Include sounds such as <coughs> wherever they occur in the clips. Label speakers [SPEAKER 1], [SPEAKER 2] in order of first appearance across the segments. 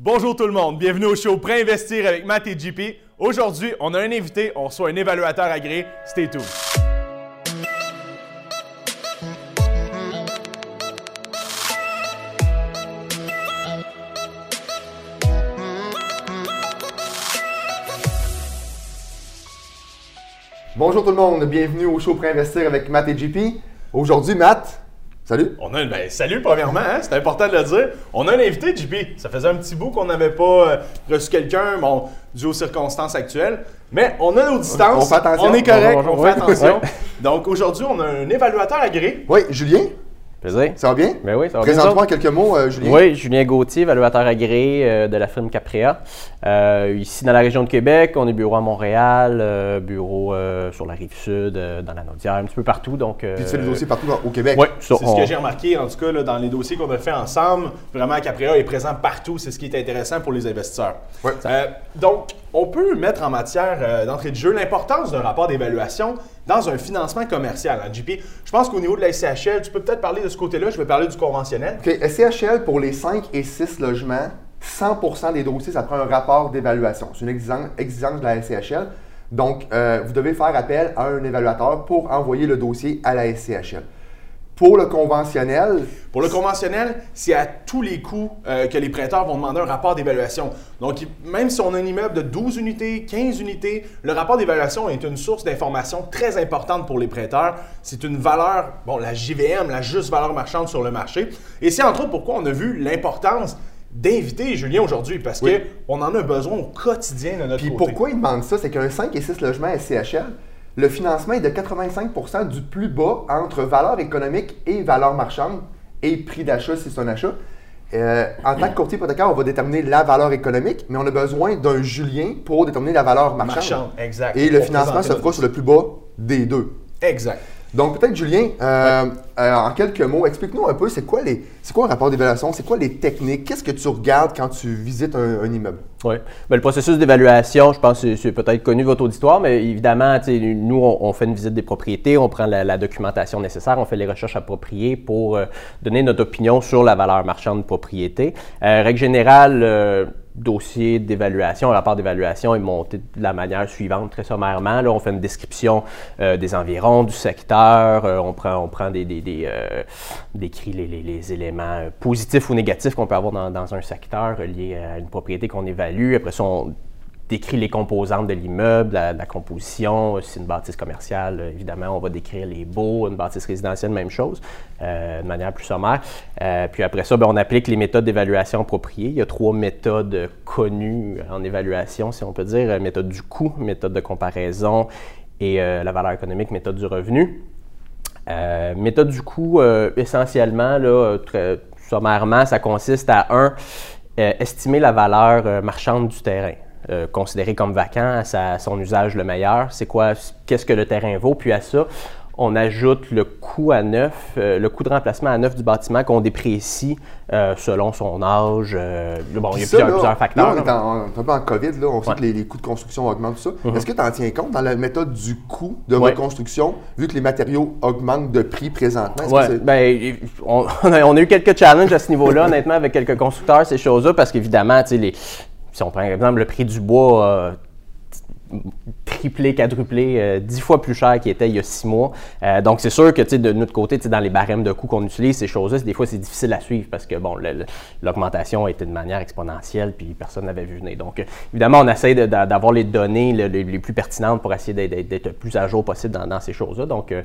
[SPEAKER 1] Bonjour tout le monde, bienvenue au show Pré-investir avec Matt et JP. Aujourd'hui, on a un invité, on reçoit un évaluateur agréé. Stay tuned.
[SPEAKER 2] Bonjour tout le monde, bienvenue au show Pré-investir avec Matt et JP. Aujourd'hui, Matt, salut.
[SPEAKER 1] On a, ben, salut premièrement, hein, c'est important de le dire. On a un invité, JP. Ça faisait un petit bout qu'on n'avait pas euh, reçu quelqu'un, bon, dû aux circonstances actuelles. Mais on a nos distances.
[SPEAKER 2] On fait attention.
[SPEAKER 1] On est correct,
[SPEAKER 2] Bonjour,
[SPEAKER 1] on fait attention.
[SPEAKER 2] Ouais.
[SPEAKER 1] Donc aujourd'hui, on a un évaluateur agréé.
[SPEAKER 2] Oui, Julien,
[SPEAKER 3] Plaisir.
[SPEAKER 2] ça va bien?
[SPEAKER 3] Ben oui, ça va bien.
[SPEAKER 2] Présente-moi quelques mots, euh, Julien.
[SPEAKER 3] Oui, Julien Gauthier, évaluateur agréé euh, de la firme Caprea. Euh, ici dans la région de Québec, on est bureau à Montréal, euh, bureau euh, sur la rive sud, euh, dans la Naudière, un petit peu partout. Donc, euh,
[SPEAKER 2] Puis tu fais des dossiers partout dans- au Québec.
[SPEAKER 3] Oui,
[SPEAKER 1] C'est ce que j'ai remarqué, en tout cas, là, dans les dossiers qu'on a fait ensemble. Vraiment, Caprea est présent partout. C'est ce qui est intéressant pour les investisseurs. Euh, donc, on peut mettre en matière euh, d'entrée de jeu l'importance d'un rapport d'évaluation dans un financement commercial. hein, JP, je pense qu'au niveau de la SCHL, tu peux peut-être parler de ce côté-là. Je vais parler du conventionnel.
[SPEAKER 2] OK, SCHL, pour les 5 et 6 logements, 100% des dossiers, ça prend un rapport d'évaluation. C'est une exigence, de la SCHL. Donc, euh, vous devez faire appel à un évaluateur pour envoyer le dossier à la SCHL. Pour le conventionnel,
[SPEAKER 1] Pour le conventionnel, c'est à tous les coûts euh, que les prêteurs vont demander un rapport d'évaluation. Donc, il- même si on a un immeuble de 12 unités, 15 unités, le rapport d'évaluation est une source d'information très importante pour les prêteurs. C'est une valeur, bon, la JVM, la juste valeur marchande sur le marché. Et c'est entre autres pourquoi on a vu l'importance d'inviter Julien aujourd'hui, parce
[SPEAKER 2] Oui.
[SPEAKER 1] qu'on en a besoin au quotidien de notre
[SPEAKER 2] Puis
[SPEAKER 1] côté.
[SPEAKER 2] pourquoi ils demandent ça? C'est qu'un 5 et 6 logements SCHL, le financement est de 85% du plus bas entre valeur économique et valeur marchande et prix d'achat si c'est un achat. Euh, en tant que courtier hypothécaire, on va déterminer la valeur économique, mais on a besoin d'un Julien pour déterminer la valeur marchande.
[SPEAKER 1] Marchande, exact.
[SPEAKER 2] Et le financement se fera sur le plus bas des deux.
[SPEAKER 1] Exact.
[SPEAKER 2] Donc peut-être Julien, euh, euh, en quelques mots, explique-nous un peu c'est quoi les, c'est quoi un rapport d'évaluation, c'est quoi les techniques, qu'est-ce que tu regardes quand tu visites un, un immeuble?
[SPEAKER 3] Oui. Ben, le processus d'évaluation, je pense que c'est- peut-être connu votre auditoire, mais évidemment, nous, on, on fait une visite des propriétés, on prend la, la documentation nécessaire, on fait les recherches appropriées pour euh, donner notre opinion sur la valeur marchande de propriété. Règle générale, dossier d'évaluation, rapport d'évaluation est monté de la manière suivante, très sommairement. Là, on fait une description euh, des environs, du secteur, euh, on prend, on prend des, des, euh, décrit les, éléments positifs ou négatifs qu'on peut avoir dans, un secteur relié à une propriété qu'on évalue. Après ça, décrit les composantes de l'immeuble, la, composition, si c'est une bâtisse commerciale, euh, évidemment, on va décrire les baux, une bâtisse résidentielle, même chose, euh, de manière plus sommaire. Euh, puis après ça, ben, on applique les méthodes d'évaluation appropriées. Il y a trois méthodes connues en évaluation, si on peut dire, Euh, méthode du coût, méthode de comparaison et euh, la valeur économique, méthode du revenu. Euh, méthode du coût, euh, essentiellement, euh, très sommairement, ça consiste à, un, euh, estimer la valeur euh, marchande du terrain, euh, considéré comme vacant à sa- son usage le meilleur. C'est quoi, qu'est-ce que le terrain vaut? Puis à ça, on ajoute le coût à neuf, euh, le coût de remplacement à neuf du bâtiment qu'on déprécie euh, selon son âge. euh, bon, il y a
[SPEAKER 2] ça,
[SPEAKER 3] plusieurs,
[SPEAKER 2] là,
[SPEAKER 3] plusieurs facteurs.
[SPEAKER 2] Là, on est, en, un peu en COVID, là, on sait que les, les coûts de construction augmentent, tout ça.
[SPEAKER 3] Mhm.
[SPEAKER 2] Est-ce que tu en tiens compte dans la méthode du coût de
[SPEAKER 3] Ouais.
[SPEAKER 2] reconstruction, vu que les matériaux augmentent de prix présentement? C'est-
[SPEAKER 3] ben, on, <laughs> on a, on a eu quelques challenges à ce niveau-là, honnêtement, avec quelques constructeurs, ces choses-là, parce qu'évidemment, tu sais, les- si on prend par exemple le prix du bois, euh, triplé, quadruplé, euh, dix fois plus cher qu'il était il y a six mois. Euh, donc, c'est sûr que de notre côté, dans les barèmes de coûts qu'on utilise, ces choses-là, c'est- des fois, c'est difficile à suivre parce que bon, l'augmentation a été de manière exponentielle puis personne n'avait vu venir. Donc, euh, évidemment, on essaie d'avoir les données le- les, plus pertinentes pour essayer d'être- le plus à jour possible dans, dans ces choses-là. Donc, euh,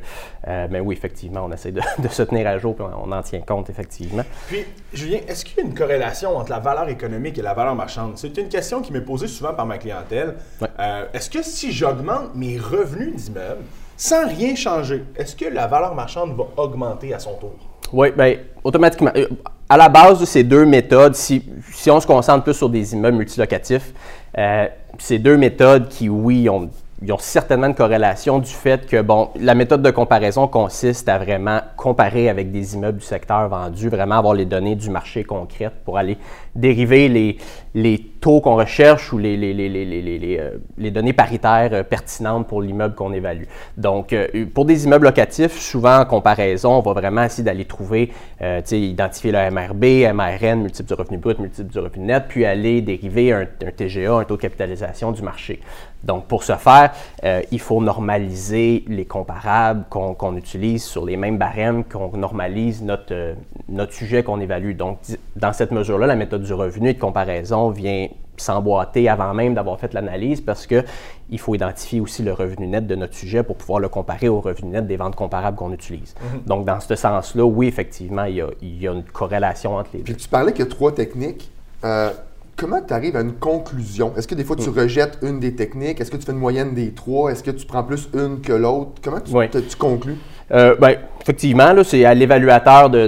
[SPEAKER 3] mais oui, effectivement, on essaie de, <laughs> de se tenir à jour puis on, en tient compte, effectivement.
[SPEAKER 1] Puis, Julien, est-ce qu'il y a une corrélation entre la valeur économique et la valeur marchande? C'est une question qui m'est posée souvent par ma clientèle. Euh, est-ce que si j'augmente mes revenus d'immeuble sans rien changer, est-ce que la valeur marchande va augmenter à son tour?
[SPEAKER 3] Oui, bien, automatiquement. euh, À la base de ces deux méthodes, si, on se concentre plus sur des immeubles multilocatifs, euh, ces deux méthodes qui, oui, ont, ils ont certainement une corrélation du fait que, bon, la méthode de comparaison consiste à vraiment comparer avec des immeubles du secteur vendus, vraiment avoir les données du marché concrètes pour aller dériver les, les taux qu'on recherche ou les, les, les, les euh, données paritaires euh, pertinentes pour l'immeuble qu'on évalue. Donc, euh, pour des immeubles locatifs, souvent en comparaison, on va vraiment essayer d'aller trouver, identifier le MRB, MRN, multiple du revenu brut, multiple du revenu net, puis aller dériver un, un TGA, un taux de capitalisation du marché. Donc, pour ce faire, il faut normaliser les comparables qu'on utilise sur les mêmes barèmes qu'on normalise notre, notre sujet qu'on évalue. Donc, dans cette mesure-là, la méthode du revenu et de comparaison vient s'emboîter avant même d'avoir fait l'analyse parce qu'il faut identifier aussi le revenu net de notre sujet pour pouvoir le comparer au revenu net des ventes comparables qu'on utilise. Mhm. Donc, dans ce sens-là, oui, effectivement, il y, a, une corrélation entre les deux.
[SPEAKER 2] tu parlais qu'il y a trois techniques. Euh, comment tu arrives à une conclusion? Est-ce que des fois tu mm. rejettes une des techniques? Est-ce que tu fais une moyenne des trois? Est-ce que tu prends plus une que l'autre? Comment tu, tu conclus?
[SPEAKER 3] Euh, ben, effectivement, c'est à l'évaluateur de,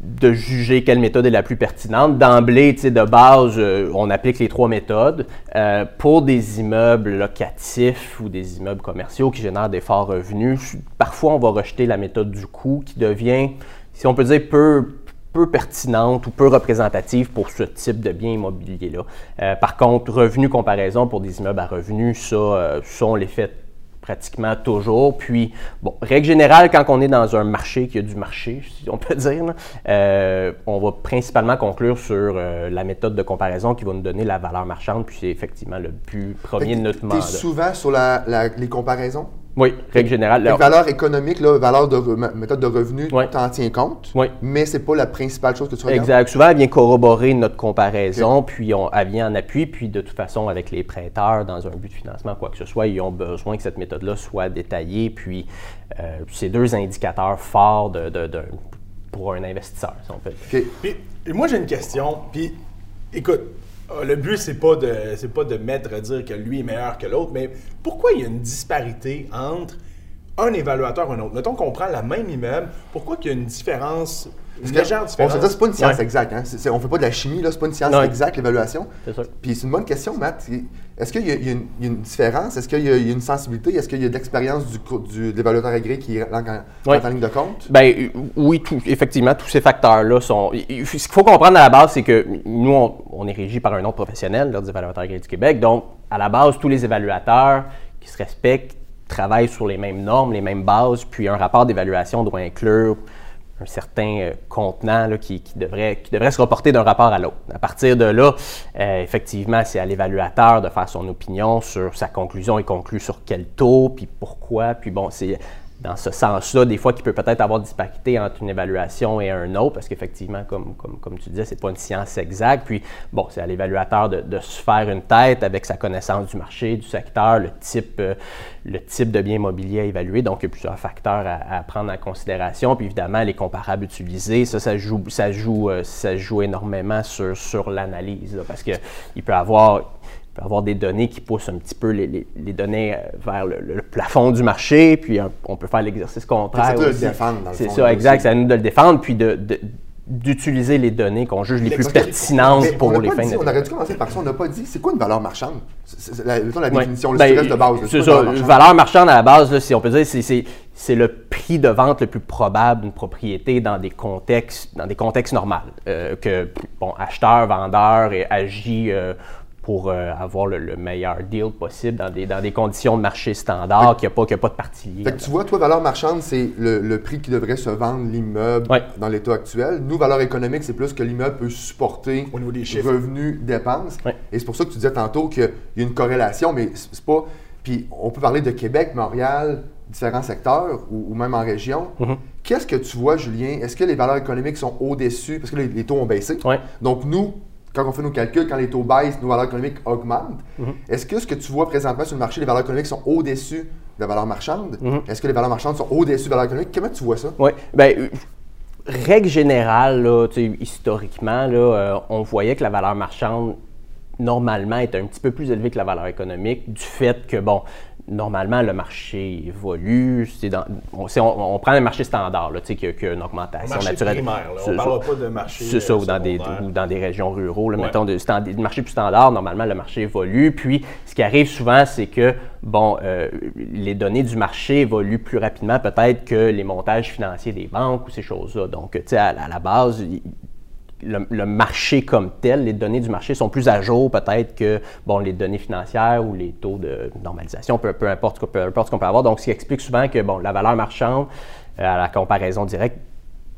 [SPEAKER 3] de juger quelle méthode est la plus pertinente. D'emblée, de base, euh, on applique les trois méthodes. Euh, pour des immeubles locatifs ou des immeubles commerciaux qui génèrent des forts revenus, parfois on va rejeter la méthode du coût qui devient, si on peut dire, peu, peu pertinente ou peu représentative pour ce type de bien immobilier-là. Euh, par contre, revenu comparaison pour des immeubles à revenus, ça, ça on les fait pratiquement toujours. Puis, bon, règle générale, quand on est dans un marché qui a du marché, si on peut <laughs> dire, euh, on va principalement conclure sur euh, la méthode de comparaison qui va nous donner la valeur marchande, puis c'est effectivement le plus premier de notre mandat.
[SPEAKER 2] souvent sur les comparaisons?
[SPEAKER 3] Oui, règle générale.
[SPEAKER 2] La valeur économique, la valeur de méthode de revenu, tu en tiens compte,
[SPEAKER 3] oui.
[SPEAKER 2] mais ce n'est pas la principale chose que tu regardes.
[SPEAKER 3] Exact. Souvent, elle vient corroborer notre comparaison, puis on, elle vient en appui, puis de toute façon, avec les prêteurs, dans un but de financement, quoi que ce soit, ils ont besoin que cette méthode-là soit détaillée, puis euh, c'est deux indicateurs forts de, pour un investisseur, si on peut
[SPEAKER 1] Puis, moi, j'ai une question, puis écoute, le but, c'est pas de c'est pas de mettre à dire que lui est meilleur que l'autre, mais pourquoi il y a une disparité entre un évaluateur et un autre? Mettons qu'on prend la même immeuble, pourquoi il y a une différence
[SPEAKER 2] parce que, légère différence? On c'est pas une science exacte. Hein? on fait pas de la chimie, là, c'est pas une science exacte, l'évaluation. C'est Puis c'est une bonne question, Matt. Est-ce qu'il y, a une différence? Est-ce qu'il y, a une sensibilité? Est-ce qu'il y a de l'expérience du, du, de l'évaluateur agréé qui rentre en, en, ligne de compte?
[SPEAKER 3] Bien, oui, effectivement, tous ces facteurs-là sont. Ce qu'il faut comprendre à la base, c'est que nous, on, est régi par un autre professionnel, l'Ordre des évaluateurs agréés du Québec. Donc, à la base, tous les évaluateurs qui se respectent travaillent sur les mêmes normes, les mêmes bases, puis un rapport d'évaluation doit inclure un certain euh, contenant qui, devrait, qui devrait se reporter d'un rapport à l'autre. À partir de là, euh, effectivement, c'est à l'évaluateur de faire son opinion sur sa conclusion et conclut sur quel taux, puis pourquoi. Puis bon, c'est dans ce sens-là, des fois, qu'il peut peut-être avoir disparité entre une évaluation et un autre, parce qu'effectivement, comme, comme, comme, tu disais, c'est pas une science exacte. Puis, bon, c'est à l'évaluateur de, se faire une tête avec sa connaissance du marché, du secteur, le type, euh, le type de bien immobilier à évaluer. Donc, il y a plusieurs facteurs à, prendre en considération. Puis, évidemment, les comparables utilisés, ça, ça joue, ça joue, euh, ça joue énormément sur, sur l'analyse, parce qu'il peut avoir avoir des données qui poussent un petit peu les, données euh, vers le, plafond du marché, puis on peut faire l'exercice contraire.
[SPEAKER 2] C'est ça, de le défendre,
[SPEAKER 3] C'est ça, exact. C'est à nous de le défendre, puis de, d'utiliser les données qu'on juge les plus pertinentes pour les fins
[SPEAKER 2] dit, On aurait dû commencer par ça. On n'a pas dit c'est quoi une valeur marchande? C'est la, la définition, le ben, de base.
[SPEAKER 3] C'est ça. Valeur, valeur marchande à la base, si on peut dire, c'est le prix de vente le plus probable d'une propriété dans des contextes dans des contextes normaux. Euh, que bon, acheteur, vendeur agit euh, pour euh, avoir le, meilleur deal possible dans des, dans des conditions de marché standard, qu'il n'y a, a, pas de partie
[SPEAKER 2] liée. tu vois, toi, valeur marchande, c'est le, prix qui devrait se vendre l'immeuble dans l'état actuel. Nous, valeur économique, c'est plus que l'immeuble peut supporter
[SPEAKER 1] au niveau des
[SPEAKER 2] revenus, dépenses. Et c'est pour ça que tu disais tantôt qu'il y a une corrélation, mais c'est pas. Puis on peut parler de Québec, Montréal, différents secteurs ou, même en région. Mm-hmm. Qu'est-ce que tu vois, Julien? Est-ce que les valeurs économiques sont au-dessus? Parce que les, les taux ont baissé. Donc, nous, quand on fait nos calculs, quand les taux baissent, nos valeurs économiques augmentent. Mhm. Est-ce que ce que tu vois présentement sur le marché, les valeurs économiques sont au-dessus de la valeur marchande? Mhm. Est-ce que les valeurs marchandes sont au-dessus de la valeur économique? Comment tu vois ça?
[SPEAKER 3] Oui. Bien, euh, règle générale, là, historiquement, là, euh, on voyait que la valeur marchande normalement est un petit peu plus élevée que la valeur économique du fait que, bon, normalement, le marché évolue. Dans, on, prend un marché standard, là, qui, a, qui a une augmentation
[SPEAKER 1] marché
[SPEAKER 3] naturelle.
[SPEAKER 1] Primaire, là. On ne parle pas de marché.
[SPEAKER 3] C'est ça, ou dans, des, dans des régions ruraux. Là, Mettons, de, marché plus standard, normalement, le marché évolue. Puis, ce qui arrive souvent, c'est que, bon, euh, les données du marché évoluent plus rapidement, peut-être, que les montages financiers des banques ou ces choses-là. Donc, tu sais, à, la base, le, marché comme tel, les données du marché sont plus à jour peut-être que bon, les données financières ou les taux de normalisation, peu, peu importe, peu importe ce qu'on peut avoir. Donc, ce qui explique souvent que bon, la valeur marchande, euh, à la comparaison directe,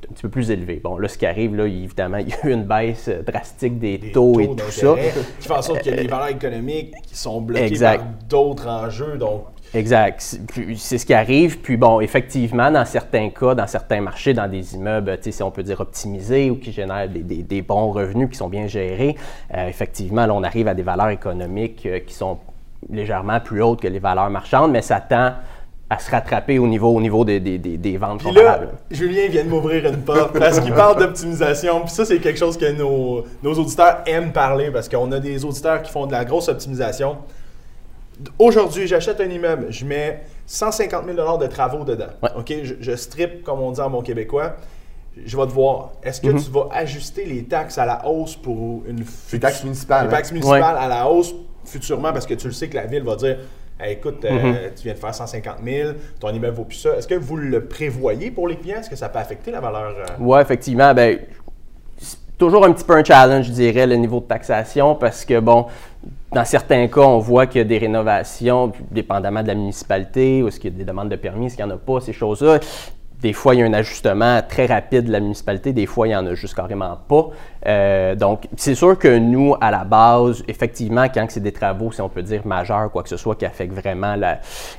[SPEAKER 3] un petit peu plus élevé. Bon, là, ce qui arrive, là, évidemment, il y a eu <laughs> une baisse drastique des, taux, et tout ça.
[SPEAKER 1] Qui fait en sorte que les valeurs économiques sont bloquées par d'autres enjeux. Donc,
[SPEAKER 3] Exact. C'est ce qui arrive. Puis bon, effectivement, dans certains cas, dans certains marchés, dans des immeubles, si on peut dire optimisés ou qui génèrent des, bons revenus, qui sont bien gérés, euh, effectivement, là, on arrive à des valeurs économiques euh, qui sont légèrement plus hautes que les valeurs marchandes, mais ça tend à se rattraper au niveau, au niveau des, des, des ventes
[SPEAKER 1] puis Là, Julien vient de m'ouvrir une porte parce qu'il parle d'optimisation. Puis ça, c'est quelque chose que nos, nos auditeurs aiment parler parce qu'on a des auditeurs qui font de la grosse optimisation. Aujourd'hui, j'achète un immeuble, je mets 150 000 de travaux dedans. OK? Je, strip, comme on dit en bon québécois. Je vais te voir. Est-ce que mhm. tu vas ajuster les taxes à la hausse pour une.
[SPEAKER 2] Les taxes municipales.
[SPEAKER 1] Les taxes municipales à la hausse futurement parce que tu le sais que la ville va dire écoute, euh, mhm. tu viens de faire 150 000, ton immeuble vaut plus ça. Est-ce que vous le prévoyez pour les clients? Est-ce que ça peut affecter la valeur? Euh?
[SPEAKER 3] Oui, effectivement. Ben, toujours un petit peu un challenge, je dirais, le niveau de taxation, parce que, bon, dans certains cas, on voit qu'il y a des rénovations, dépendamment de la municipalité, ou est-ce qu'il y a des demandes de permis, est-ce qu'il n'y en a pas, ces choses-là. Des fois, il y a un ajustement très rapide de la municipalité, des fois, il n'y en a juste carrément pas. Euh, donc, c'est sûr que nous, à la base, effectivement, quand c'est des travaux, si on peut dire majeurs, quoi que ce soit, qui affectent vraiment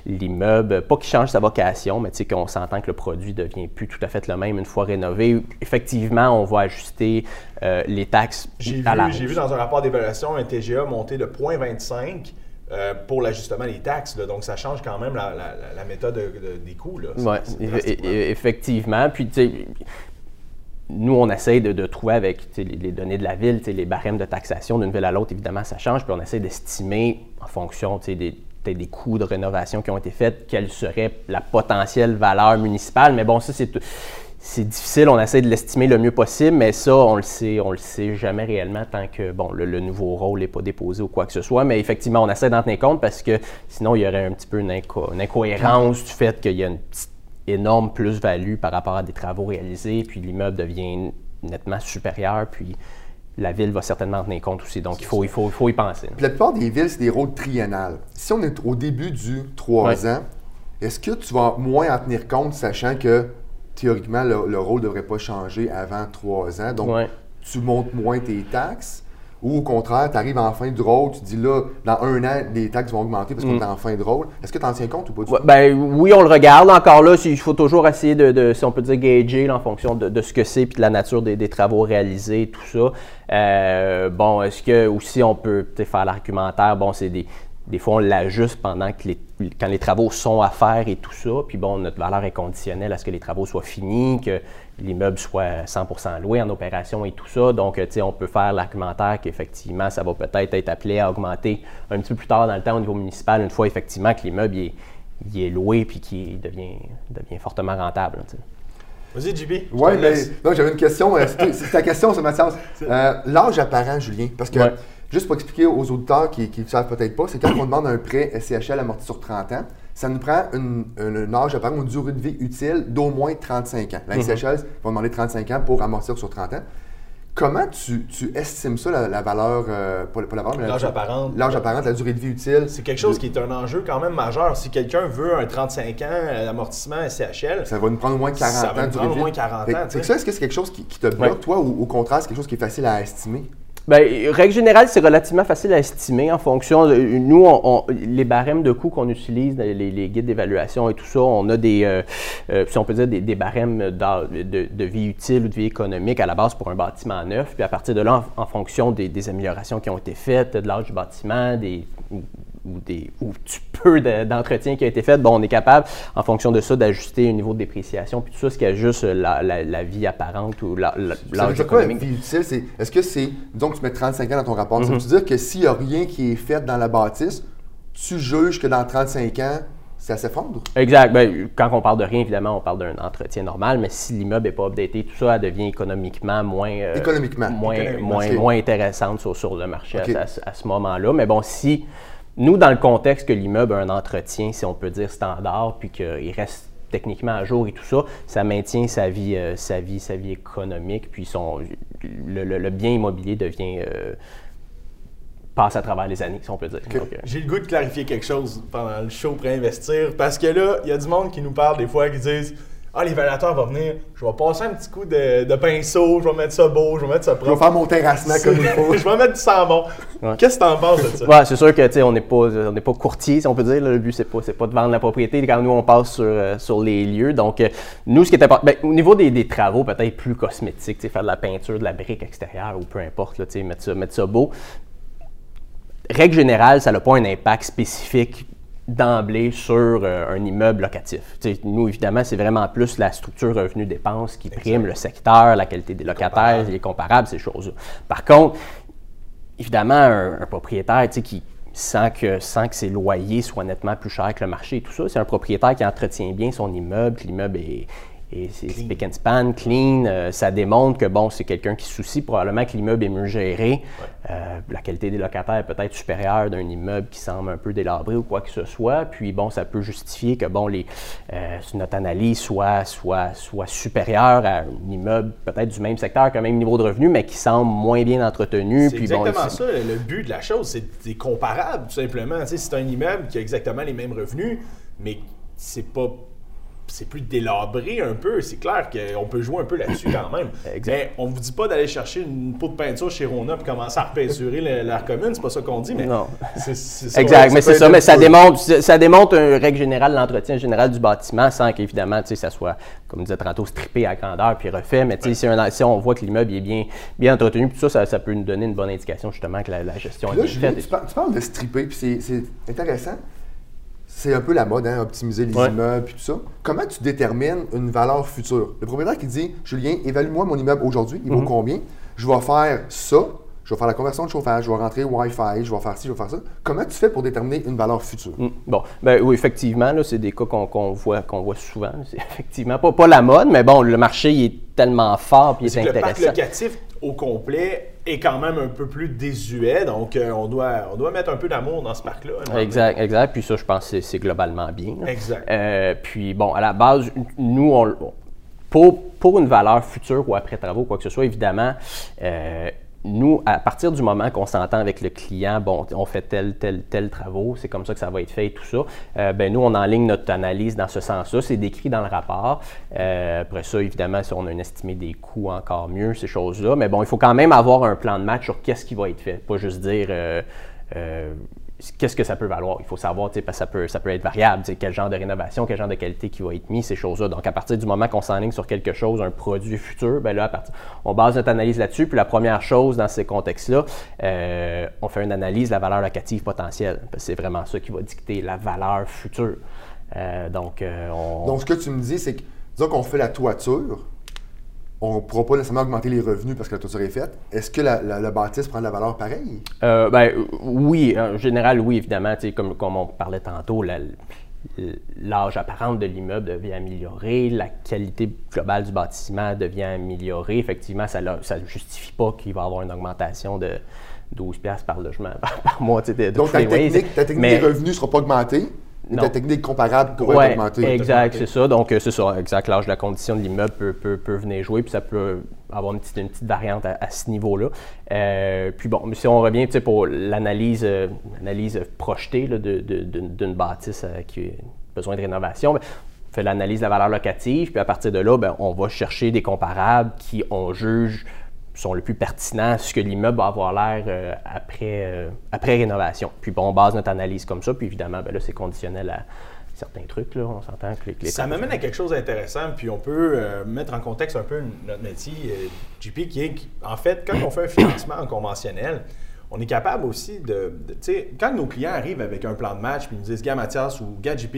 [SPEAKER 3] l'immeuble, pas qu'il change sa vocation, mais tu sais qu'on s'entend que le produit devient plus tout à fait le même une fois rénové. Effectivement, on va ajuster euh, les taxes
[SPEAKER 1] J'ai vu, vu dans un rapport d'évaluation un TGA monter de 0,25 euh, pour l'ajustement des taxes. Donc, ça change quand même la, méthode des coûts.
[SPEAKER 3] Oui, effectivement. Puis, nous, on essaie de, trouver avec les, données de la ville, les barèmes de taxation d'une ville à l'autre, évidemment, ça change. Puis, on essaie d'estimer en fonction des, des coûts de rénovation qui ont été faits, quelle serait la potentielle valeur municipale. Mais bon, ça, c'est c'est difficile, on essaie de l'estimer le mieux possible, mais ça, on le sait, on le sait jamais réellement tant que bon, le, nouveau rôle n'est pas déposé ou quoi que ce soit. Mais effectivement, on essaie d'en tenir compte parce que sinon, il y aurait un petit peu une, incohérence du fait qu'il y a une petite, énorme plus-value par rapport à des travaux réalisés, puis l'immeuble devient nettement supérieur, puis la ville va certainement en tenir compte aussi. Donc, il faut, il, faut, il faut y penser.
[SPEAKER 2] la plupart des villes, c'est des rôles triennales. Si on est au début du 3 ans, est-ce que tu vas moins en tenir compte, sachant que théoriquement, le, rôle ne devrait pas changer avant trois ans. Donc, tu montes moins tes taxes. Ou au contraire, tu arrives en fin de rôle, tu dis là, dans un an, les taxes vont augmenter parce qu'on mm. est en fin de rôle. Est-ce que tu en tiens compte ou pas du tout?
[SPEAKER 3] Ben, oui, on le regarde. Encore là, il faut toujours essayer de, si on peut dire, gager en fonction de, ce que c'est puis de la nature des, travaux réalisés, tout ça. Euh, bon, est-ce que aussi on peut faire l'argumentaire, bon, c'est des, des fois, on l'ajuste pendant que les, quand les travaux sont à faire et tout ça. Puis bon, notre valeur est conditionnelle à ce que les travaux soient finis, que l'immeuble soit 100% loué en opération et tout ça. Donc, tu sais, on peut faire l'argumentaire qu'effectivement, ça va peut-être être appelé à augmenter un petit peu plus tard dans le temps au niveau municipal, une fois effectivement que l'immeuble est, est loué puis qu'il devient, devient fortement rentable.
[SPEAKER 1] Vas-y, JB.
[SPEAKER 2] Oui, mais j'avais une question. Euh, c'est ta question, <laughs> c'est Mathias. Euh, L'âge apparent, Julien, parce que Juste pour expliquer aux auditeurs qui ne savent peut-être pas, c'est quand on demande un prêt SCHL amorti sur 30 ans, ça nous prend une, un âge, apparemment, une durée de vie utile d'au moins 35 ans. La mhm. SCHL va demander 35 ans pour amortir sur 30 ans. Comment tu, estimes ça, la, valeur, euh, pas, la valeur, mais
[SPEAKER 1] l'âge apparent.
[SPEAKER 2] L'âge apparent, la durée de vie utile.
[SPEAKER 1] C'est quelque chose qui est un enjeu quand même majeur. Si quelqu'un veut un 35 ans d'amortissement SCHL,
[SPEAKER 2] ça va nous prendre au moins 40
[SPEAKER 1] ça va
[SPEAKER 2] ans.
[SPEAKER 1] Ça va nous prendre au moins 40 ans.
[SPEAKER 2] C'est ça, est-ce que c'est quelque chose qui, te bloque, toi, ou au contraire, c'est quelque chose qui est facile à estimer?
[SPEAKER 3] Bien, règle générale, c'est relativement facile à estimer en fonction de. Nous, les barèmes de coûts qu'on utilise, les, guides d'évaluation et tout ça, on a des, euh, euh, si on peut dire, des, barèmes de, vie utile ou de vie économique à la base pour un bâtiment neuf. Puis à partir de là, en, fonction des, des, améliorations qui ont été faites, de l'âge du bâtiment, des, ou, des, ou du peu d'entretien qui a été fait, bon, on est capable, en fonction de ça, d'ajuster un niveau de dépréciation, puis tout ça, ce qui ajuste la, la, vie apparente ou l'âge économique.
[SPEAKER 2] Quoi, vie utile? Est-ce que c'est, donc tu mets 35 ans dans ton rapport, ça veut mm-hmm. dire que s'il n'y a rien qui est fait dans la bâtisse, tu juges que dans 35 ans, ça s'effondre?
[SPEAKER 3] Exact. Ben, quand on parle de rien, évidemment, on parle d'un entretien normal, mais si l'immeuble n'est pas updaté, tout ça devient économiquement moins, euh,
[SPEAKER 2] économiquement.
[SPEAKER 3] moins, moins, moins intéressante sur, sur, le marché à, à, ce moment-là. Mais bon, si nous, dans le contexte que l'immeuble a un entretien, si on peut dire standard, puis qu'il reste techniquement à jour et tout ça, ça maintient sa vie, euh, sa vie, sa vie économique, puis son, le, le- le bien immobilier devient euh, passe à travers les années, si on peut dire. Euh,
[SPEAKER 1] J'ai le goût de clarifier quelque chose pendant le show pour investir parce que là, il y a du monde qui nous parle des fois qui disent Ah, l'évaluateur va venir, je vais passer un petit coup de, de pinceau, je vais mettre ça beau, je vais mettre ça
[SPEAKER 2] Je vais
[SPEAKER 1] propre.
[SPEAKER 2] faire mon terrassement comme il faut. <laughs>
[SPEAKER 1] je vais mettre du sang bon.
[SPEAKER 3] Ouais.
[SPEAKER 1] Qu'est-ce que t'en penses de ça?
[SPEAKER 3] Ouais, c'est sûr que tu sais, on n'est pas on n'est pas courtier si on peut dire. là. Le but c'est pas c'est pas de vendre la propriété quand nous on passe sur, euh, sur les lieux. Donc euh, nous ce qui est important, ben, au niveau des, des travaux peut-être plus cosmétiques, tu sais, faire de la peinture, de la brique extérieure ou peu importe, là, tu sais, mettre ça mettre ça beau. Règle générale, ça n'a pas un impact spécifique d'emblée sur euh, un immeuble locatif. Nous, évidemment, c'est vraiment plus la structure revenu-dépenses qui prime le secteur, la qualité des locataires, les comparables, ces choses-là. Par contre, évidemment, un, un propriétaire qui sent que, que ses loyers soient nettement plus chers que le marché et tout ça, c'est un propriétaire qui entretient bien son immeuble, que l'immeuble est, est- c'est spick and span, clean. euh, ça démontre que bon, c'est quelqu'un qui se soucie probablement que l'immeuble est mieux géré. Euh, la qualité des locataires est peut-être supérieure d'un immeuble qui semble un peu délabré ou quoi que ce soit. Puis bon, ça peut justifier que bon, les, euh, notre analyse soit, soit, soit supérieure à un immeuble peut-être du même secteur, qu'un même niveau de revenu, mais qui semble moins bien entretenu.
[SPEAKER 1] C'est
[SPEAKER 3] Puis bon,
[SPEAKER 1] exactement ça, le but de la chose, c'est c'est comparable, tout simplement. Tu sais, c'est un immeuble qui a exactement les mêmes revenus, mais c'est pas. C'est plus délabré un peu. C'est clair qu'on peut jouer un peu là-dessus quand même. <laughs> Mais on vous dit pas d'aller chercher une pot de peinture chez Rona et commencer à repeinturer l'air commune. C'est pas ça qu'on dit, mais.
[SPEAKER 3] Non.
[SPEAKER 1] c'est- ça,
[SPEAKER 3] Exact,
[SPEAKER 1] ouais,
[SPEAKER 3] mais
[SPEAKER 1] ça
[SPEAKER 3] c'est ça, mais
[SPEAKER 1] un
[SPEAKER 3] ça démontre, ça démontre une règle générale, l'entretien général du bâtiment, sans qu'évidemment, tu sais, ça soit, comme disait tantôt, strippé à grandeur puis refait. Mais tu sais, si, un- si on voit que l'immeuble est bien, bien entretenu, puis tout ça, ça, ça peut nous donner une bonne indication justement que la, la gestion
[SPEAKER 2] Puis là,
[SPEAKER 3] est bien faite.
[SPEAKER 2] tu, par- tu parles de stripper, puis c'est- c'est intéressant. C'est un peu la mode, hein, optimiser les
[SPEAKER 3] Ouais.
[SPEAKER 2] immeubles puis tout ça. Comment tu détermines une valeur future? Le propriétaire qui dit Julien, évalue-moi mon immeuble aujourd'hui, il
[SPEAKER 3] Mhm.
[SPEAKER 2] vaut combien? Je vais faire ça, je vais faire la conversion de chauffage, je vais rentrer Wi-Fi, je vais faire ci, je vais faire ça. Comment tu fais pour déterminer une valeur future?
[SPEAKER 3] Mm. Bon, ben oui, effectivement, là, c'est des cas qu'on voit, qu'on voit souvent. C'est <laughs> effectivement pas, pas la mode, mais bon, le marché il est tellement fort puis il
[SPEAKER 1] C'est
[SPEAKER 3] est
[SPEAKER 1] que le parc
[SPEAKER 3] intéressant.
[SPEAKER 1] locatif au complet est quand même un peu plus désuet, donc euh, on, doit, on doit mettre un peu d'amour dans ce parc-là.
[SPEAKER 3] Exact, exact. Puis ça, je pense que c'est- globalement bien. là.
[SPEAKER 1] Exact.
[SPEAKER 3] Euh, puis bon, à la base, nous, on, pour, pour une valeur future ou après travaux, quoi que ce soit, évidemment, euh, nous, à partir du moment qu'on s'entend avec le client, bon, on fait tel, tel, tel travaux, c'est comme ça que ça va être fait et tout ça, euh, ben nous, on enligne notre analyse dans ce sens-là. C'est décrit dans le rapport. Euh, après ça, évidemment, si on a un estimé des coûts, encore mieux, ces choses-là. Mais bon, il faut quand même avoir un plan de match sur qu'est-ce qui va être fait. Pas juste dire... euh, qu'est-ce que ça peut valoir? Il faut savoir, parce que ça peut, ça peut être variable, quel genre de rénovation, quel genre de qualité qui va être mis, ces choses-là. Donc, à partir du moment qu'on s'enligne sur quelque chose, un produit futur, ben là, à partir, on base notre analyse là-dessus. Puis la première chose dans ces contextes-là, euh, on fait une analyse de la valeur locative potentielle. C'est vraiment ça qui va dicter la valeur future. Euh, donc, euh, on...
[SPEAKER 2] Donc, ce que tu me dis, c'est que, disons qu'on fait la toiture, on ne pourra pas nécessairement augmenter les revenus parce que la toiture est faite. Est-ce que la, la, la bâtisse prend de la valeur pareille?
[SPEAKER 3] Euh, ben, oui, en général, oui, évidemment. Comme, comme on parlait tantôt, l'âge apparent de l'immeuble devient amélioré, la qualité globale du bâtiment devient améliorée. Effectivement, ça ne justifie pas qu'il va y avoir une augmentation de 12 piastres par logement <laughs> par mois. de- de
[SPEAKER 2] Donc, ta technique, ta technique
[SPEAKER 3] Mais-
[SPEAKER 2] des revenus ne sera pas augmentée, ta technique comparable pourrait
[SPEAKER 3] Ouais,
[SPEAKER 2] être augmentée.
[SPEAKER 3] exact, c'est ça. Donc, euh, c'est ça, exact. L'âge de la condition de l'immeuble peut, peut- peut venir jouer, puis ça peut avoir une petite, une petite variante à, à ce niveau-là. Euh, puis bon, si on revient tu sais, pour l'analyse euh, l'analyse projetée là, de- de- d'une d'une bâtisse euh, qui a besoin de rénovation, ben, on fait l'analyse de la valeur locative, puis à partir de là, ben, on va chercher des comparables qui, on juge, sont le plus pertinents, ce que l'immeuble va avoir l'air euh, après, euh, après rénovation. Puis bon, on base notre analyse comme ça, puis évidemment, ben là, c'est conditionnel à certains trucs, là, on s'entend que les,
[SPEAKER 1] Ça m'amène à quelque chose d'intéressant, puis on peut euh, mettre en contexte un peu notre métier, JP, qui est, en fait, quand on fait un financement en conventionnel, on est capable aussi de, de- tu sais, quand nos clients arrivent avec un plan de match, puis ils nous disent, gars Mathias ou gars JP,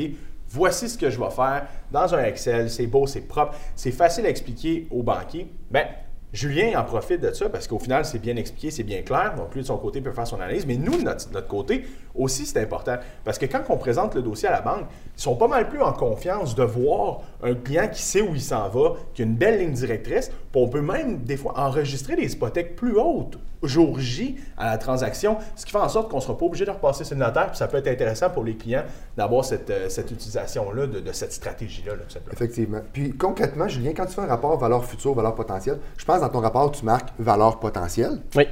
[SPEAKER 1] voici ce que je vais faire dans un Excel, c'est beau, c'est propre, c'est facile à expliquer aux banquiers, ben Julien en profite de ça parce qu'au final, c'est bien expliqué, c'est bien clair. Donc, lui, de son côté, peut faire son analyse. Mais nous, de notre, côté, aussi, c'est important. Parce que quand on présente le dossier à la banque, ils sont pas mal plus en confiance de voir un client qui sait où il s'en va, qui a une belle ligne directrice. Puis on peut même, des fois, enregistrer des hypothèques plus hautes jour J à la transaction, ce qui fait en sorte qu'on ne sera pas obligé de repasser sur le notaire. Puis ça peut être intéressant pour les clients d'avoir cette, euh, cette utilisation-là de, cette stratégie-là.
[SPEAKER 2] Effectivement. Puis concrètement, Julien, quand tu fais un rapport valeur future, valeur potentielle, je pense dans ton rapport, tu marques valeur potentielle.
[SPEAKER 3] Oui.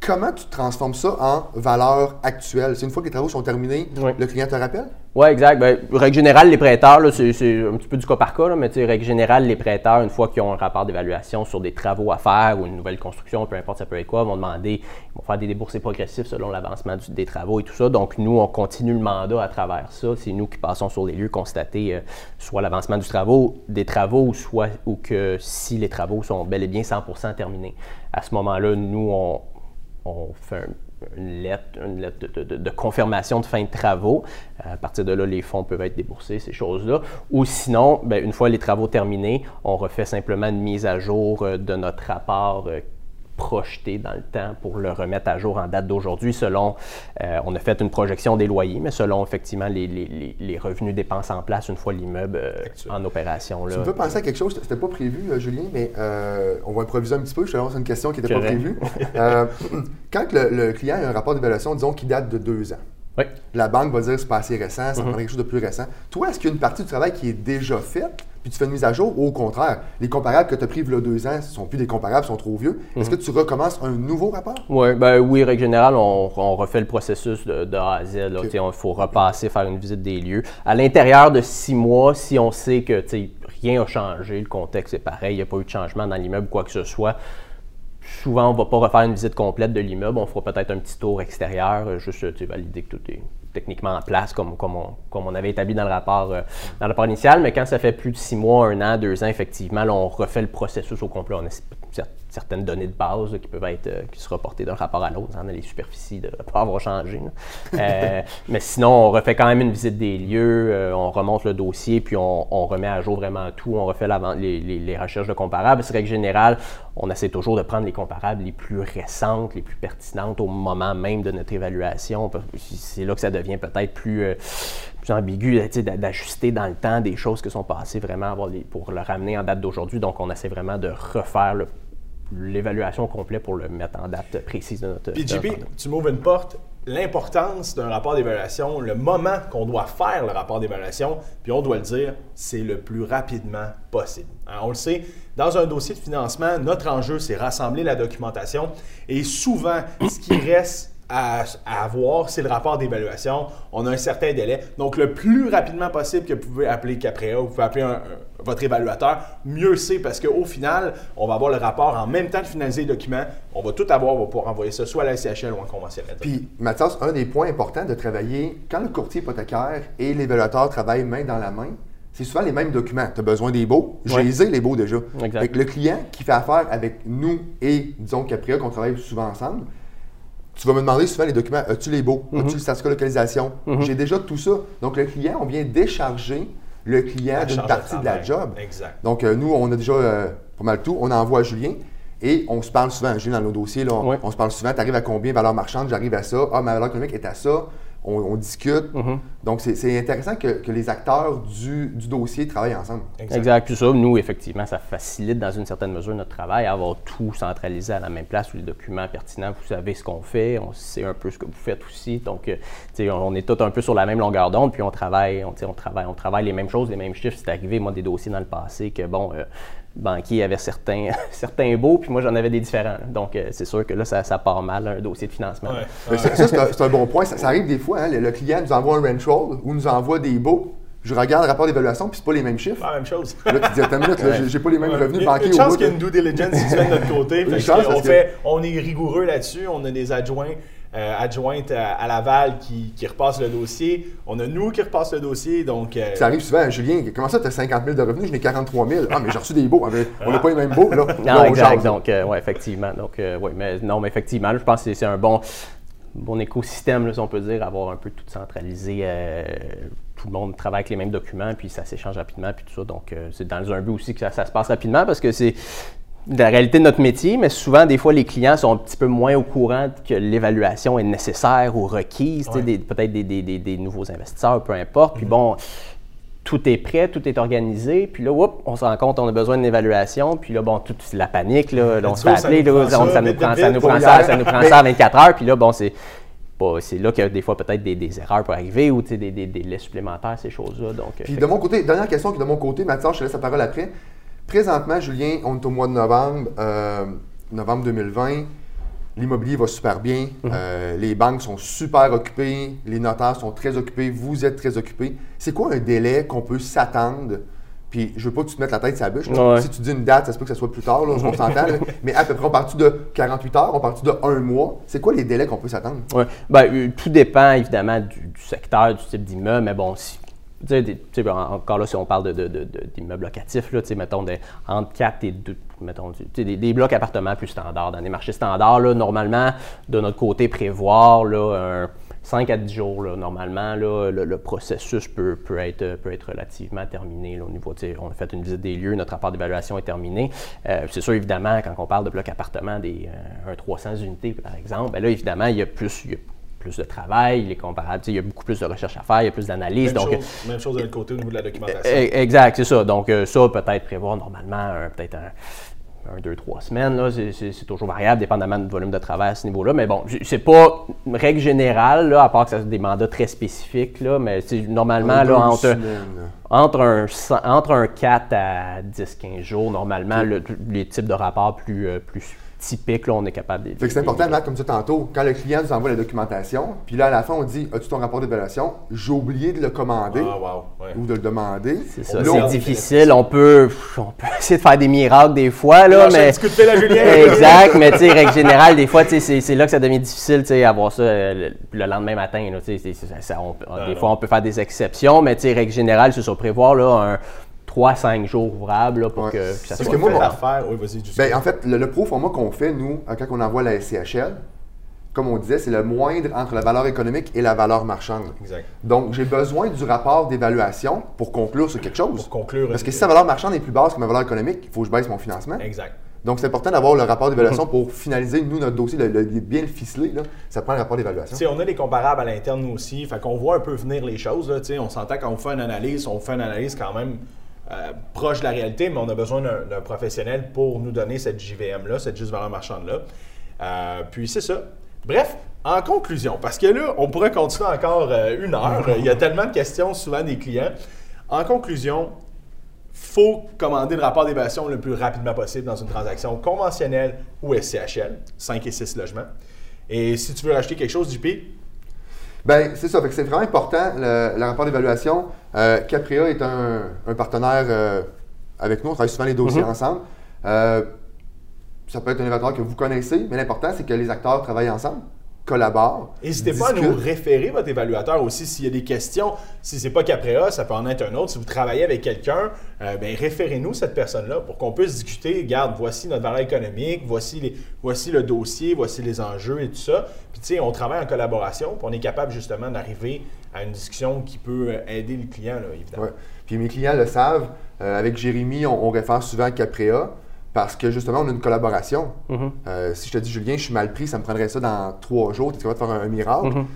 [SPEAKER 2] Comment tu transformes ça en valeur actuelle? C'est une fois que les travaux sont terminés,
[SPEAKER 3] Oui.
[SPEAKER 2] le client te rappelle?
[SPEAKER 3] Oui, exact. Ben, règle générale, les prêteurs, là, c'est, un petit peu du cas par cas, là, mais tu sais, règle générale, les prêteurs, une fois qu'ils ont un rapport d'évaluation sur des travaux à faire ou une nouvelle construction, peu importe ça peut être quoi, vont demander, ils vont faire des déboursés progressifs selon l'avancement des travaux et tout ça. Donc, nous, on continue le mandat à travers ça. C'est nous qui passons sur les lieux constater euh, soit l'avancement du travaux, des travaux, soit ou que si les travaux sont bel et bien 100% terminés. À ce moment-là, nous, on, on fait un- une lettre, une lettre de, confirmation de fin de travaux. À partir de là, les fonds peuvent être déboursés, ces choses-là. Ou sinon, ben, une fois les travaux terminés, on refait simplement une mise à jour euh, de notre rapport euh, projeté dans le temps pour le remettre à jour en date d'aujourd'hui selon, euh, on a fait une projection des loyers, mais selon effectivement les, les- les- revenus dépenses en place une fois l'immeuble euh, en opération. Là.
[SPEAKER 2] Tu me fais penser à quelque chose, c'était pas prévu, euh, Julien, mais euh, on va improviser un petit peu. Je te lance une question qui n'était pas prévue. Euh, <clears throat> quand le, le client a un rapport d'évaluation, disons, qui date de deux ans,
[SPEAKER 3] Oui.
[SPEAKER 2] la banque va dire c'est pas assez récent, ça prendrait quelque chose de plus récent. Toi, est-ce qu'il y a une partie du travail qui est déjà faite, puis tu fais une mise à jour, ou au contraire, les comparables que tu as pris il y a deux ans ne sont plus des comparables, sont trop vieux. Est-ce
[SPEAKER 3] Mhm.
[SPEAKER 2] que tu recommences un nouveau rapport?
[SPEAKER 3] Ouais, ben oui, règle générale, on, on refait le processus de, de A à Z. Il faut repasser, faire une visite des lieux. À l'intérieur de six mois, si on sait que rien n'a changé, le contexte est pareil, il n'y a pas eu de changement dans l'immeuble, quoi que ce soit, souvent, on ne va pas refaire une visite complète de l'immeuble. On fera peut-être un petit tour extérieur, euh, juste valider que tout est techniquement en place, comme, on, avait établi dans le, rapport, euh, dans le rapport initial. Mais quand ça fait plus de six mois, un an, deux ans, effectivement, on refait le processus au complet. On certaines données de base là, qui peuvent être euh, qui se reportées d'un rapport à l'autre. On a les superficies de pas avoir changé. Euh, <laughs> mais sinon, on refait quand même une visite des lieux, euh, on remonte le dossier, puis on, on remet à jour vraiment tout. On refait l'avant- les, les- les recherches de comparables. C'est règle générale, on essaie toujours de prendre les comparables les plus récentes, les plus pertinentes au moment même de notre évaluation. C'est là que ça devient peut-être plus, plus ambigu, d'ajuster dans le temps des choses qui sont passées vraiment pour le ramener en date d'aujourd'hui. Donc, on essaie vraiment de refaire le- l'évaluation au complet pour le mettre en date précise de notre.
[SPEAKER 1] Puis JP, tu m'ouvres une porte. L'importance d'un rapport d'évaluation, le moment qu'on doit faire le rapport d'évaluation, puis on doit le dire, c'est le plus rapidement possible. Hein, on le sait, dans un dossier de financement, notre enjeu, c'est rassembler la documentation et souvent, ce qui <coughs> reste à, avoir, c'est le rapport d'évaluation. On a un certain délai. Donc, le plus rapidement possible que vous pouvez appeler Caprea, vous pouvez appeler un- votre évaluateur, mieux c'est parce qu'au final, on va avoir le rapport en même temps de finaliser le document. On va tout avoir, on va pouvoir envoyer ça soit à la SCHL ou en conventionnel.
[SPEAKER 2] Puis, Mathias, un des points importants de travailler, quand le courtier hypothécaire et l'évaluateur travaillent main dans la main, c'est souvent les mêmes documents. Tu as besoin des beaux. J'ai
[SPEAKER 3] Ouais.
[SPEAKER 2] les ai, les beaux déjà. Le client qui fait affaire avec nous et, disons, Capria, qu'on travaille souvent ensemble, tu vas me demander souvent les documents. As-tu les beaux?
[SPEAKER 3] Mhm.
[SPEAKER 2] As-tu le certificat de localisation? J'ai déjà tout ça. Donc, le client, on vient décharger le client d'une
[SPEAKER 1] de
[SPEAKER 2] partie de la job.
[SPEAKER 1] Exact.
[SPEAKER 2] Donc, euh, nous, on a déjà euh, pas mal tout. On envoie à Julien et on se parle souvent. Julien, dans nos dossiers, là, on,
[SPEAKER 3] Ouais.
[SPEAKER 2] on se parle souvent. Tu arrives à combien valeur marchande? J'arrive à ça. Ah, ma valeur économique est à ça. On, on discute.
[SPEAKER 3] Mhm.
[SPEAKER 2] Donc, c'est- c'est intéressant que, que les acteurs du, du dossier travaillent ensemble.
[SPEAKER 3] Exact. Puis ça, nous, effectivement, ça facilite dans une certaine mesure notre travail, avoir tout centralisé à la même place, les documents pertinents, vous savez ce qu'on fait, on sait un peu ce que vous faites aussi. Donc, euh, on on est tous un peu sur la même longueur d'onde, puis on travaille, on, travaille, on travaille les mêmes choses, les mêmes chiffres. C'est arrivé, moi, des dossiers dans le passé que, bon, euh, banquier avait certains, <laughs> certains beaux, puis moi, j'en avais des différents. Donc, euh, c'est sûr que là, ça, ça part mal, un dossier de financement.
[SPEAKER 1] Ouais.
[SPEAKER 2] Ça, ça, c'est un, bon point. Ça, ça arrive des fois. hein, le, le client nous envoie un rent roll ou nous envoie des beaux. Je regarde le rapport d'évaluation, puis c'est pas les mêmes chiffres.
[SPEAKER 1] Pas la même chose.
[SPEAKER 2] Là, tu dis, attends une minute, là, j'ai- pas les mêmes
[SPEAKER 1] Ouais.
[SPEAKER 2] revenus
[SPEAKER 1] Il y a
[SPEAKER 2] banquiers
[SPEAKER 1] Une
[SPEAKER 2] au
[SPEAKER 1] chance
[SPEAKER 2] bout.
[SPEAKER 1] qu'il y a
[SPEAKER 2] là.
[SPEAKER 1] une due diligence située de notre côté. Fait
[SPEAKER 2] chance,
[SPEAKER 1] on,
[SPEAKER 2] que-
[SPEAKER 1] fait, on est rigoureux là-dessus. On a des adjoints, euh, adjointes à, Laval qui, qui repassent le dossier. On a nous qui repassent le dossier. Donc, euh,
[SPEAKER 2] Ça arrive souvent, Julien, comment ça, tu as 50 000 de revenus, je n'ai 43 000. Ah, mais j'ai reçu des beaux. Ah, mais on n'a pas les mêmes beaux. Là,
[SPEAKER 3] Non, <laughs>
[SPEAKER 2] Là, on
[SPEAKER 3] exact. Donc, euh, ouais, effectivement. Donc, euh, ouais, mais non, mais effectivement, là, je pense que c'est- c'est un bon, bon écosystème, là, si on peut dire, avoir un peu tout centralisé. euh, tout le monde travaille avec les mêmes documents, puis ça s'échange rapidement, puis tout ça. Donc, euh, c'est dans un but aussi que ça, ça se passe rapidement parce que c'est. La réalité de notre métier, mais souvent, des fois, les clients sont un petit peu moins au courant que l'évaluation est nécessaire ou requise,
[SPEAKER 1] Ouais.
[SPEAKER 3] peut-être des, des- des- des nouveaux investisseurs, peu importe.
[SPEAKER 1] Mhm.
[SPEAKER 3] Puis bon, tout est prêt, tout est organisé, puis là, whoop, on se rend compte on a besoin d'une évaluation, puis là, bon, toute la panique, là, on se fait appeler,
[SPEAKER 1] nous
[SPEAKER 3] là,
[SPEAKER 1] prend
[SPEAKER 3] on-
[SPEAKER 1] ça,
[SPEAKER 3] ça nous prend ça, nous prend ça, nous prend ça en 24 heures, puis là, bon, c'est pas- c'est là que des fois, peut-être des, des erreurs peuvent arriver ou des, des délais supplémentaires, ces choses-là. Donc,
[SPEAKER 2] Puis de mon côté, dernière question qui est de mon côté, Mathias, je te laisse la parole après. Présentement, Julien, on est au mois de novembre, euh, novembre 2020. L'immobilier va super bien.
[SPEAKER 3] Mhm.
[SPEAKER 2] euh, les banques sont super occupées. Les notaires sont très occupés. Vous êtes très occupés. C'est quoi un délai qu'on peut s'attendre? Puis je veux pas que tu te mettes la tête sur la bûche.
[SPEAKER 3] Ouais.
[SPEAKER 2] Si tu dis une date, ça se peut que ça soit plus tard, là, on s'entend. <laughs> Mais à peu près, on part de 48 heures, on part de un mois. C'est quoi les délais qu'on peut s'attendre?
[SPEAKER 3] Ouais. Ben, euh, tout dépend évidemment du, du secteur, du type d'immeuble, mais bon, si, encore là, si on parle d'immeubles locatifs, mettons des, entre 4 et 2, mettons, des, blocs appartements plus standards. Dans les marchés standards, là, normalement, de notre côté, prévoir là, un 5 à 10 jours, normalement, là, le, processus peut, peut, être, peut être relativement terminé au niveau, on a fait une visite des lieux, notre rapport d'évaluation est terminé. Euh, c'est sûr, évidemment, quand on parle de blocs appartements, des, euh, un 300 unités, par exemple, ben là, évidemment, il y a plus, plus de travail, il est comparable, tu sais, il y a beaucoup plus de recherche à faire, il y a plus d'analyse.
[SPEAKER 1] Même,
[SPEAKER 3] Donc,
[SPEAKER 1] chose, même chose de l'autre côté au niveau de la documentation.
[SPEAKER 3] eh, Exact, c'est ça. Donc, euh, ça, peut-être prévoir normalement peut-être un, un, deux, trois semaines. là. C'est- toujours variable, dépendamment du volume de travail à ce niveau-là. Mais bon, c'est pas une règle générale, là, à part que ça des mandats très spécifiques. Là, mais c'est normalement, là, entre, entre, un, entre un 4 à 10-15 jours, normalement, le- les types de rapports plus, euh, plus typiques, là, on est capable de.
[SPEAKER 2] C'est important, Matt, comme tu disais tantôt, quand le client nous envoie la documentation, puis là, à la fin, on dit As-tu ton rapport d'évaluation? J'ai oublié de le commander
[SPEAKER 1] Ah, wow. Ouais.
[SPEAKER 2] ou de le demander.
[SPEAKER 3] C'est ça,
[SPEAKER 2] Là,
[SPEAKER 3] c'est difficile. On peut, on peut <laughs> essayer de faire des miracles des fois, là,
[SPEAKER 1] un
[SPEAKER 3] mais.
[SPEAKER 1] petit coup de fil à Julien. <laughs>
[SPEAKER 3] exact, mais tu sais, règle générale, des fois, tu sais, c'est là que ça devient difficile, tu sais, avoir ça euh, le, le lendemain matin, là, tu sais, ça- des
[SPEAKER 1] non.
[SPEAKER 3] fois, on peut faire des exceptions, mais tu sais, règle générale, c'est ça, prévoir, là, un 3-5 jours ouvrables, là, pour
[SPEAKER 2] Ouais.
[SPEAKER 3] que, que ça
[SPEAKER 2] Parce
[SPEAKER 3] soit
[SPEAKER 2] que moi,
[SPEAKER 3] fait.
[SPEAKER 2] mon-
[SPEAKER 1] l'affaire. Oui.
[SPEAKER 2] Ben, en fait, le, le pro format qu'on fait, nous, euh, quand on envoie la SCHL, comme on disait, c'est le moindre entre la valeur économique et la valeur marchande.
[SPEAKER 1] Exact.
[SPEAKER 2] Donc, j'ai besoin du rapport d'évaluation pour conclure sur quelque chose.
[SPEAKER 1] Pour conclure.
[SPEAKER 2] Parce que
[SPEAKER 1] une-
[SPEAKER 2] si sa valeur marchande est plus basse que ma valeur économique, il faut que je baisse mon financement.
[SPEAKER 1] Exact.
[SPEAKER 2] Donc, c'est important d'avoir le rapport d'évaluation pour finaliser, nous, notre dossier, le, le- bien le ficeler. Là, ça prend le rapport d'évaluation.
[SPEAKER 1] On a des comparables à l'interne, nous aussi. Fait qu'on voit un peu venir les choses. Là, on s'entend quand on fait une analyse, on fait une analyse quand même euh, proche de la réalité, mais on a besoin d'un professionnel pour nous donner cette JVM-là, cette juste valeur marchande-là. Euh, puis c'est ça. Bref, en conclusion, parce que là, on pourrait continuer encore euh, une heure. Il y a tellement de questions souvent des clients. En conclusion, faut commander le rapport d'évaluation le plus rapidement possible dans une transaction conventionnelle ou SCHL, 5 et 6 logements. Et si tu veux racheter quelque chose, JP,
[SPEAKER 2] Ben, c'est ça. Fait que c'est vraiment important, le, le rapport d'évaluation. Euh, Capria est un, un partenaire euh, avec nous. On travaille souvent les dossiers ensemble. Euh, ça peut être un évaluateur que vous connaissez, mais l'important, c'est que les acteurs travaillent ensemble, collaborent.
[SPEAKER 1] N'hésitez pas à nous référer votre évaluateur aussi s'il y a des questions. Si c'est pas Caprea, ça peut en être un autre. Si vous travaillez avec quelqu'un, euh, ben, référez-nous cette personne-là pour qu'on puisse discuter. Regarde, voici notre valeur économique, voici, les, voici le dossier, voici les enjeux et tout ça. Puis tu sais, on travaille en collaboration, puis on est capable justement d'arriver à une discussion qui peut euh, aider le client, là, évidemment.
[SPEAKER 2] Ouais. Puis mes clients le savent. Euh, avec Jérémy, on, on réfère souvent à Caprea parce que justement, on a une collaboration.
[SPEAKER 3] Mhm.
[SPEAKER 2] Euh, si je te dis, Julien, je suis mal pris, ça me prendrait ça dans trois jours, tu es capable de faire un, miracle.
[SPEAKER 3] Mhm.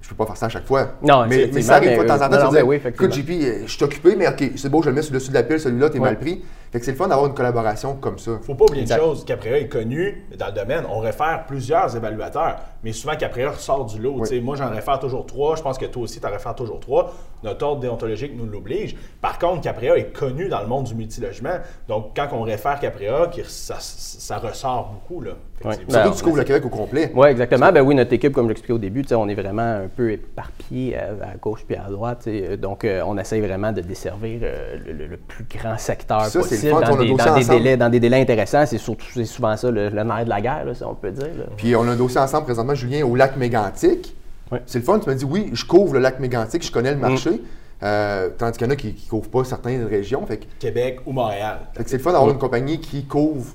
[SPEAKER 2] Je peux pas faire ça à chaque fois.
[SPEAKER 3] Non,
[SPEAKER 2] mais, mais ça arrive
[SPEAKER 3] mais,
[SPEAKER 2] de temps en temps,
[SPEAKER 3] euh,
[SPEAKER 2] tu
[SPEAKER 3] mais oui,
[SPEAKER 2] écoute. JP, euh, je suis occupé, mais ok, c'est beau, je le mets sur le dessus de la pile, celui-là, t'es
[SPEAKER 3] Ouais.
[SPEAKER 2] mal pris. Fait que c'est le fun d'avoir une collaboration comme ça.
[SPEAKER 1] faut pas oublier
[SPEAKER 3] Exact.
[SPEAKER 1] une chose, Caprea est connu dans le domaine. On réfère plusieurs évaluateurs, mais souvent Caprea ressort du lot.
[SPEAKER 2] Oui.
[SPEAKER 1] Moi, j'en réfère toujours trois. Je pense que toi aussi, tu en réfères toujours trois. Notre ordre déontologique nous l'oblige. Par contre, Caprea est connu dans le monde du multilogement. Donc, quand on réfère Caprea, ça, ça ressort beaucoup. Là. Effectivement.
[SPEAKER 2] Surtout
[SPEAKER 3] Ben,
[SPEAKER 2] que tu couvres le Québec au complet.
[SPEAKER 3] Oui, exactement. Ben oui, notre équipe, comme je l'expliquais au début, on est vraiment un peu éparpillé à, à gauche puis à droite. Donc, euh, on essaye vraiment de desservir euh, le, le- le plus grand secteur
[SPEAKER 2] Ça, c'est fun,
[SPEAKER 3] dans
[SPEAKER 2] on a
[SPEAKER 3] des,
[SPEAKER 2] dossier
[SPEAKER 3] dans, des délais, dans des délais intéressants. C'est surtout c'est souvent ça le, le nerf de la guerre, là, si on peut dire. là.
[SPEAKER 2] Puis on a un dossier ensemble présentement, Julien, au lac Mégantic. C'est le fun, tu m'as dit, oui, je couvre le lac Mégantic, je connais le
[SPEAKER 3] Mm.
[SPEAKER 2] marché. Euh, tandis qu'il y en a qui ne couvrent pas certaines régions. Fait que,
[SPEAKER 1] Québec ou Montréal.
[SPEAKER 2] c'est le fun d'avoir une compagnie qui couvre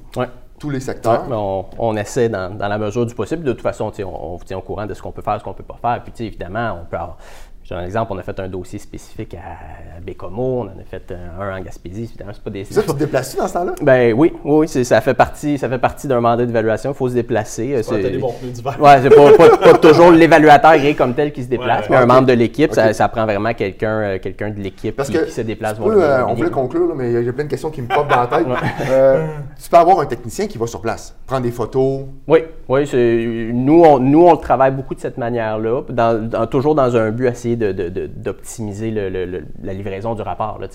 [SPEAKER 2] tous les secteurs.
[SPEAKER 3] mais on, on essaie dans, dans la mesure du possible. De toute façon, on, on vous tient au courant de ce qu'on peut faire, ce qu'on peut pas faire. Puis, évidemment, on peut avoir- Je donne un exemple, on a fait un dossier spécifique à Bécomo, on en a fait un en Gaspésie. Évidemment, c'est pas des.
[SPEAKER 2] Ça, tu te déplaces dans ce temps-là?
[SPEAKER 3] Ben oui, oui, c'est- ça fait partie, ça fait partie d'un mandat d'évaluation. Il faut se déplacer.
[SPEAKER 1] Ouais, t'as des bons pneus d'hiver.
[SPEAKER 3] Ouais, c'est pas, pas- pas toujours l'évaluateur gré comme tel qui se déplace,
[SPEAKER 1] Ouais,
[SPEAKER 3] mais un membre de l'équipe, ça, prend vraiment quelqu'un euh, quelqu'un de l'équipe
[SPEAKER 2] Parce
[SPEAKER 3] qui, se déplace.
[SPEAKER 2] peux, euh, on voulait conclure, là, mais j'ai plein de questions qui me popent dans la tête. <laughs> Euh, tu peux avoir un technicien qui va sur place, prendre des photos.
[SPEAKER 3] Oui, oui, c'est- nous on, nous, on le travaille beaucoup de cette manière-là, dans- dans- toujours dans un but à essayer de- de- de- d'optimiser le- le- le- la livraison du rapport. là,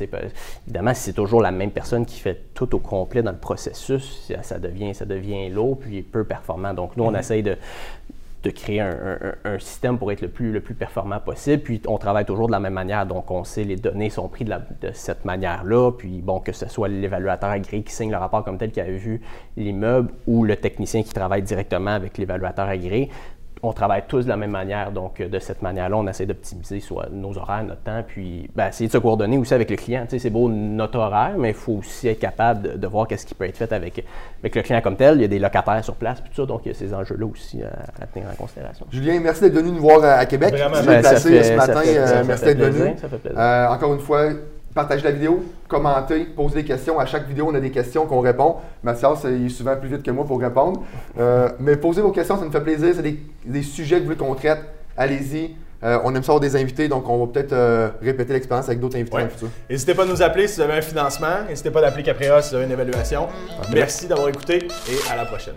[SPEAKER 3] évidemment, si c'est toujours la même personne qui fait tout au complet dans le processus, ça, devient, ça devient lourd puis peu performant. Donc, nous, on essaye de, de créer un, un- un système pour être le plus, le plus performant possible. Puis on travaille toujours de la même manière. Donc on sait les données sont prises de, la- de cette manière-là. Puis bon, que ce soit l'évaluateur agréé qui signe le rapport comme tel qui avait vu l'immeuble ou le technicien qui travaille directement avec l'évaluateur agréé, on travaille tous de la même manière. Donc, euh, de cette manière-là, on essaie d'optimiser soit nos horaires, notre temps, puis ben, essayer de se coordonner aussi avec le client. Tu sais, c'est beau notre horaire, mais il faut aussi être capable de, de voir qu'est-ce qui peut être fait avec, avec le client comme tel. Il y a des locataires sur place, puis tout ça, donc il y a ces enjeux-là aussi à, à tenir en considération.
[SPEAKER 2] Julien, merci d'être venu nous voir à, à Québec.
[SPEAKER 1] Vraiment.
[SPEAKER 3] Ben, fait-
[SPEAKER 2] ce
[SPEAKER 3] ça
[SPEAKER 2] matin. euh,
[SPEAKER 3] ça
[SPEAKER 2] merci d'être venu.
[SPEAKER 3] plaisir, ça fait plaisir.
[SPEAKER 2] Euh, encore une fois, partagez la vidéo, commentez, posez des questions. À chaque vidéo, on a des questions qu'on répond. Mathias, il est souvent plus vite que moi pour répondre. Euh, mais posez vos questions, ça nous fait plaisir. C'est des, des sujets que vous voulez qu'on traite. Allez-y. Euh, on aime ça avoir des invités, donc on va peut-être euh, répéter l'expérience avec d'autres invités
[SPEAKER 1] Ouais.
[SPEAKER 2] dans le futur.
[SPEAKER 1] N'hésitez pas à nous appeler si vous avez un financement. N'hésitez pas d'appeler Caprea si vous avez une évaluation. Merci d'avoir écouté et à la prochaine.